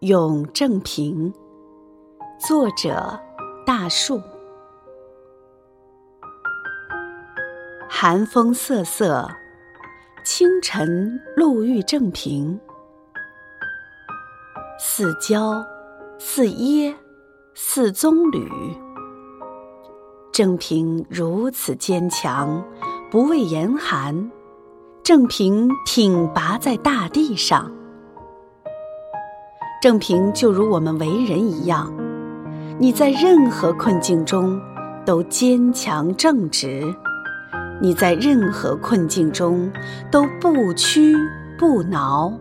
咏正平，作者大树。寒风瑟瑟，清晨露遇正平，似胶似耶似棕榈。正平如此坚强，不畏严寒。正平挺拔在大地上。正平就如我们为人一样，你在任何困境中都坚强正直，你在任何困境中都不屈不挠。